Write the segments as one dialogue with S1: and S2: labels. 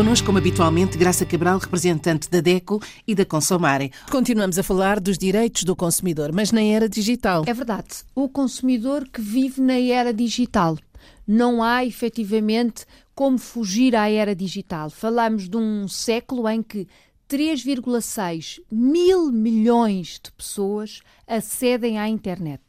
S1: Connosco, como habitualmente, Graça Cabral, representante da DECO e da Consomare.
S2: Continuamos a falar dos direitos do consumidor, mas na era digital.
S3: É verdade. O consumidor que vive na era digital. Não há efetivamente como fugir à era digital. Falamos de um século em que 3,6 mil milhões de pessoas acedem à internet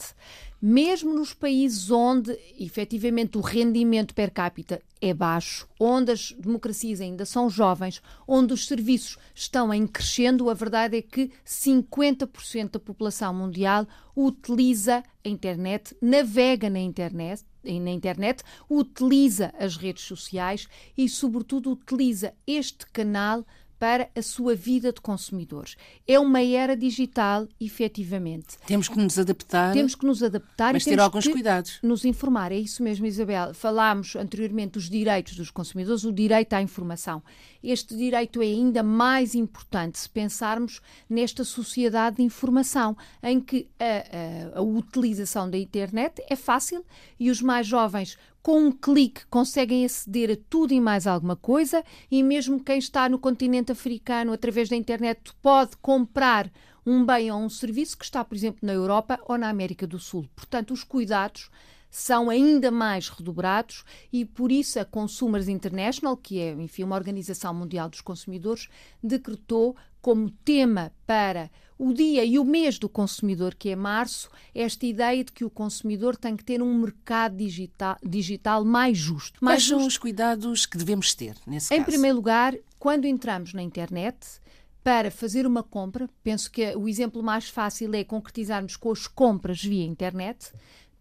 S3: mesmo nos países onde efetivamente o rendimento per capita é baixo, onde as democracias ainda são jovens, onde os serviços estão em crescendo, a verdade é que 50% da população mundial utiliza a internet, navega na internet, na internet, utiliza as redes sociais e, sobretudo, utiliza este canal para a sua vida de consumidores. É uma era digital, efetivamente.
S1: Temos que nos adaptar.
S3: Temos que nos adaptar
S1: mas
S3: e ter
S1: alguns cuidados.
S3: Nos informar. É isso mesmo, Isabel. Falámos anteriormente dos direitos dos consumidores, o direito à informação. Este direito é ainda mais importante se pensarmos nesta sociedade de informação, em que a, a, a utilização da internet é fácil e os mais jovens com um clique conseguem aceder a tudo e mais alguma coisa, e mesmo quem está no continente africano através da internet pode comprar um bem ou um serviço que está, por exemplo, na Europa ou na América do Sul. Portanto, os cuidados são ainda mais redobrados e por isso a Consumers International, que é, enfim, uma organização mundial dos consumidores, decretou como tema para o dia e o mês do consumidor, que é março, esta ideia de que o consumidor tem que ter um mercado digital, digital mais justo.
S1: Mais
S3: Quais
S1: justo. são os cuidados que devemos ter nesse
S3: em
S1: caso?
S3: Em primeiro lugar, quando entramos na internet, para fazer uma compra, penso que o exemplo mais fácil é concretizarmos com as compras via internet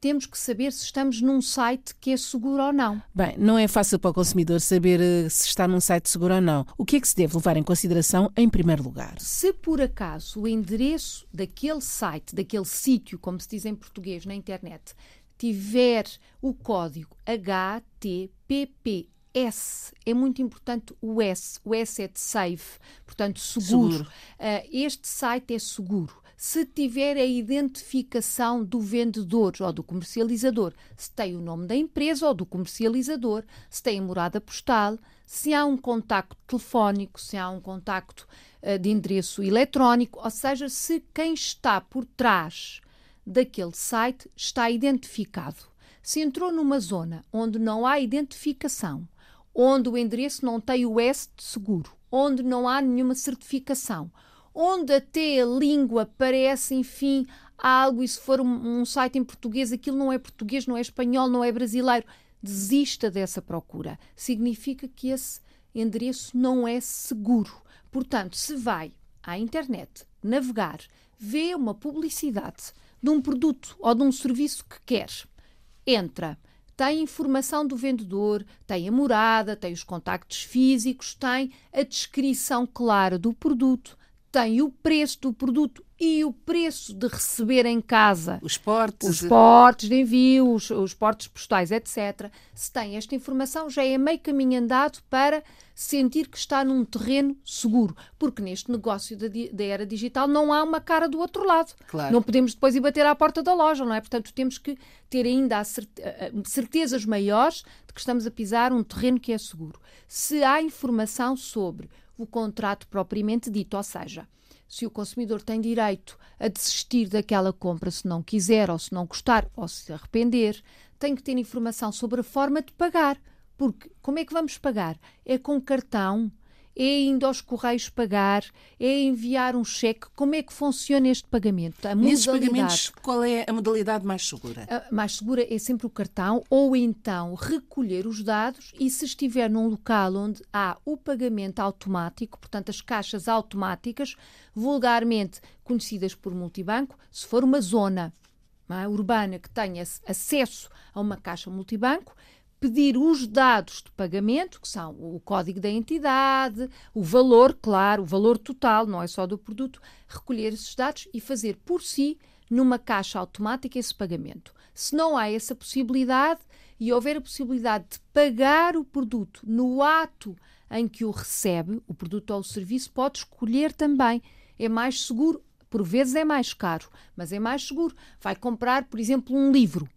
S3: temos que saber se estamos num site que é seguro ou não.
S2: Bem, não é fácil para o consumidor saber eh, se está num site seguro ou não. O que é que se deve levar em consideração em primeiro lugar?
S3: Se por acaso o endereço daquele site, daquele sítio, como se diz em português na internet, tiver o código HTTPS, é muito importante o S. O S é de safe, portanto seguro. seguro. Uh, este site é seguro se tiver a identificação do vendedor ou do comercializador, se tem o nome da empresa ou do comercializador, se tem a morada postal, se há um contacto telefónico, se há um contacto uh, de endereço eletrónico, ou seja, se quem está por trás daquele site está identificado. Se entrou numa zona onde não há identificação, onde o endereço não tem o S de seguro, onde não há nenhuma certificação, onde até a língua parece, enfim, algo, e se for um, um, site em português, aquilo não é português, não é espanhol, não é brasileiro, desista dessa procura. Significa que esse endereço não é seguro. Portanto, se vai à internet navegar, vê uma publicidade de um produto ou de um serviço que quer, entra tem informação do vendedor, tem a morada, tem os contactos físicos, tem a descrição clara do produto, tem o preço do produto e o preço de receber em casa
S1: os portes,
S3: os portes de envio, os, os portes postais, etc. Se tem esta informação, já é meio caminho andado para sentir que está num terreno seguro, porque neste negócio da, da era digital não há uma cara do outro lado.
S1: Claro.
S3: Não podemos depois ir bater à porta da loja, não é? Portanto, temos que ter ainda certezas maiores de que estamos a pisar um terreno que é seguro. Se há informação sobre o contrato propriamente dito, ou seja, se o consumidor tem direito a desistir daquela compra se não quiser ou se não gostar ou se arrepender, tem que ter informação sobre a forma de pagar. Porque como é que vamos pagar? É com cartão? É indo aos correios pagar, é enviar um cheque. Como é que funciona este pagamento?
S1: A Nesses pagamentos, qual é a modalidade mais segura?
S3: A mais segura é sempre o cartão ou então recolher os dados e se estiver num local onde há o pagamento automático, portanto as caixas automáticas, vulgarmente conhecidas por multibanco, se for uma zona é, urbana que tenha acesso a uma caixa multibanco, pedir os dados de pagamento, que são o código da entidade, o valor, claro, o valor total, não é só do produto, recolher esses dados e fazer por si, numa caixa automática, esse pagamento. Se não há essa possibilidade e houver a possibilidade de pagar o produto no ato em que o recebe, o produto ou o serviço, pode escolher também. É mais seguro, por vezes é mais caro, mas é mais seguro. Vai comprar, por exemplo, um livro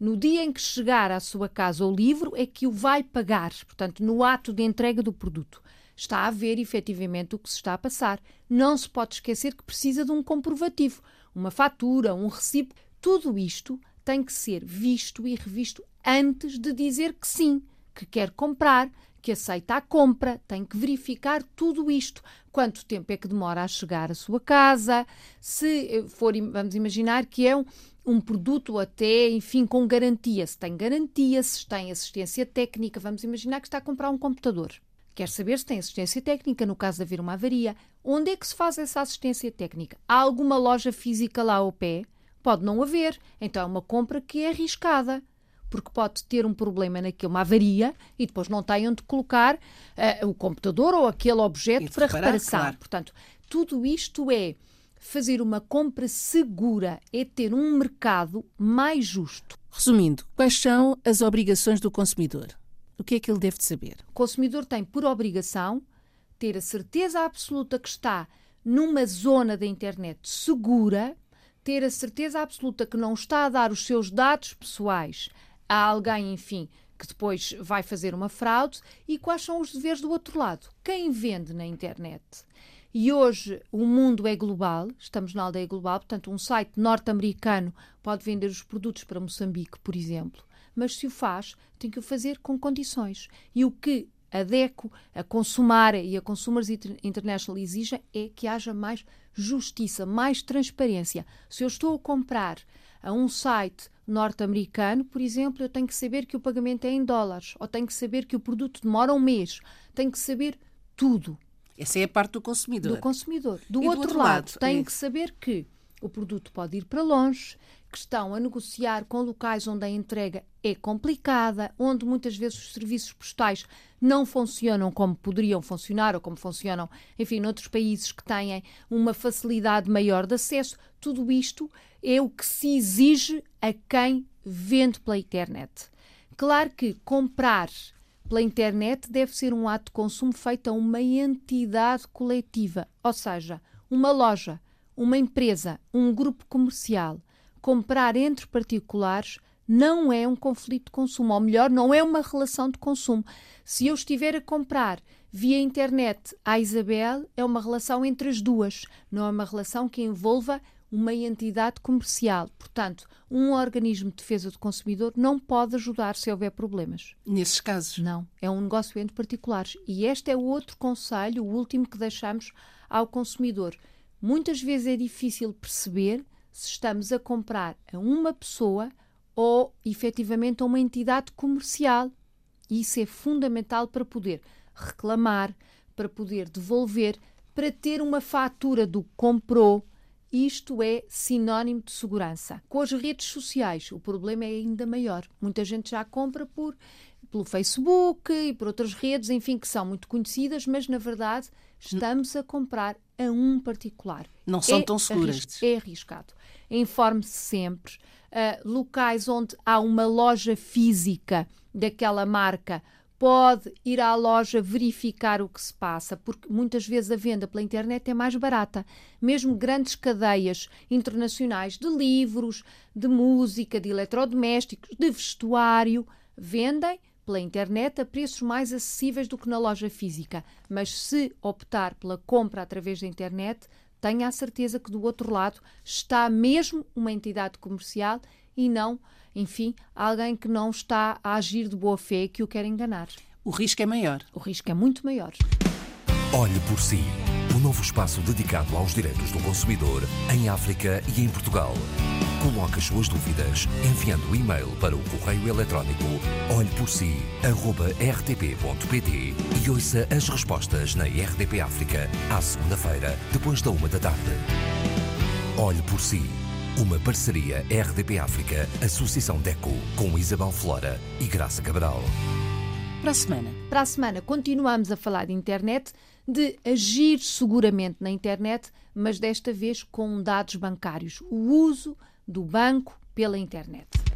S3: no dia em que chegar à sua casa o livro, é que o vai pagar, portanto, no ato de entrega do produto. Está a ver efetivamente o que se está a passar. Não se pode esquecer que precisa de um comprovativo, uma fatura, um recibo. Tudo isto tem que ser visto e revisto antes de dizer que sim, que quer comprar, que aceita a compra, tem que verificar tudo isto. Quanto tempo é que demora a chegar à sua casa? Se for, vamos imaginar que é um, um produto até, enfim, com garantia. Se tem garantia, se tem assistência técnica, vamos imaginar que está a comprar um computador. Quer saber se tem assistência técnica no caso de haver uma avaria. Onde é que se faz essa assistência técnica? Há alguma loja física lá ao pé? Pode não haver. Então é uma compra que é arriscada porque pode ter um problema naquilo, uma avaria, e depois não tem onde colocar uh, o computador ou aquele objeto para reparar, reparação. Claro. Portanto, tudo isto é fazer uma compra segura, é ter um mercado mais justo.
S2: Resumindo, quais são as obrigações do consumidor? O que é que ele deve saber?
S3: O consumidor tem por obrigação ter a certeza absoluta que está numa zona da internet segura, ter a certeza absoluta que não está a dar os seus dados pessoais a alguém, enfim, que depois vai fazer uma fraude e quais são os deveres do outro lado. Quem vende na internet? E hoje o mundo é global, estamos na aldeia global, portanto, um site norte-americano pode vender os produtos para Moçambique, por exemplo, mas se o faz, tem que o fazer com condições. E o que a DECO, a Consumar e a Consumers International exigem é que haja mais justiça, mais transparência. Se eu estou a comprar a um site norte-americano, por exemplo, eu tenho que saber que o pagamento é em dólares, ou tenho que saber que o produto demora um mês, tenho que saber tudo.
S1: Essa é a parte do consumidor.
S3: Do consumidor. Do, outro, do outro, lado, lado tenho é. que saber que o produto pode ir para longe, que estão a negociar com locais onde a entrega é complicada, onde muitas vezes os serviços postais não funcionam como poderiam funcionar ou como funcionam, enfim, noutros países que têm uma facilidade maior de acesso. Tudo isto é o que se exige a quem vende pela internet. Claro que comprar pela internet deve ser um ato de consumo feito a uma entidade coletiva, ou seja, uma loja, uma empresa, um grupo comercial comprar entre particulares não é um conflito de consumo, ou melhor, não é uma relação de consumo. Se eu estiver a comprar via internet à Isabel, é uma relação entre as duas, não é uma relação que envolva uma entidade comercial. Portanto, um organismo de defesa do consumidor não pode ajudar se houver problemas.
S1: Nesses casos?
S3: Não. É um negócio entre particulares. E este é o outro conselho, o último que deixamos ao consumidor. Muitas vezes é difícil perceber se estamos a comprar a uma pessoa ou efetivamente a uma entidade comercial. Isso é fundamental para poder reclamar, para poder devolver, para ter uma fatura do comprou. Isto é sinónimo de segurança. Com as redes sociais, o problema é ainda maior. Muita gente já compra por pelo Facebook e por outras redes, enfim, que são muito conhecidas, mas na verdade estamos a comprar a um particular.
S1: Não são é tão seguras.
S3: é arriscado. Informe-se sempre. Uh, locais onde há uma loja física daquela marca, pode ir à loja verificar o que se passa, porque muitas vezes a venda pela internet é mais barata. Mesmo grandes cadeias internacionais de livros, de música, de eletrodomésticos, de vestuário, vendem pela internet a preços mais acessíveis do que na loja física, mas se optar pela compra através da internet, tenha a certeza que do outro lado está mesmo uma entidade comercial e não, enfim, alguém que não está a agir de boa fé que o quer enganar.
S1: O risco é maior.
S3: O risco é muito maior.
S4: Olhe por si. Um novo espaço dedicado aos direitos do consumidor em África e em Portugal. Coloque as suas dúvidas enviando o e-mail para o correio eletrónico olheporsi.rtp.pt e ouça as respostas na RDP África à segunda-feira, depois da uma da tarde. Olhe por si. Uma parceria RDP África, Associação DECO, com Isabel Flora e Graça Cabral.
S1: Para a semana.
S3: Para a semana continuamos a falar de internet, de agir seguramente na internet, mas desta vez com dados bancários. O uso do banco pela internet.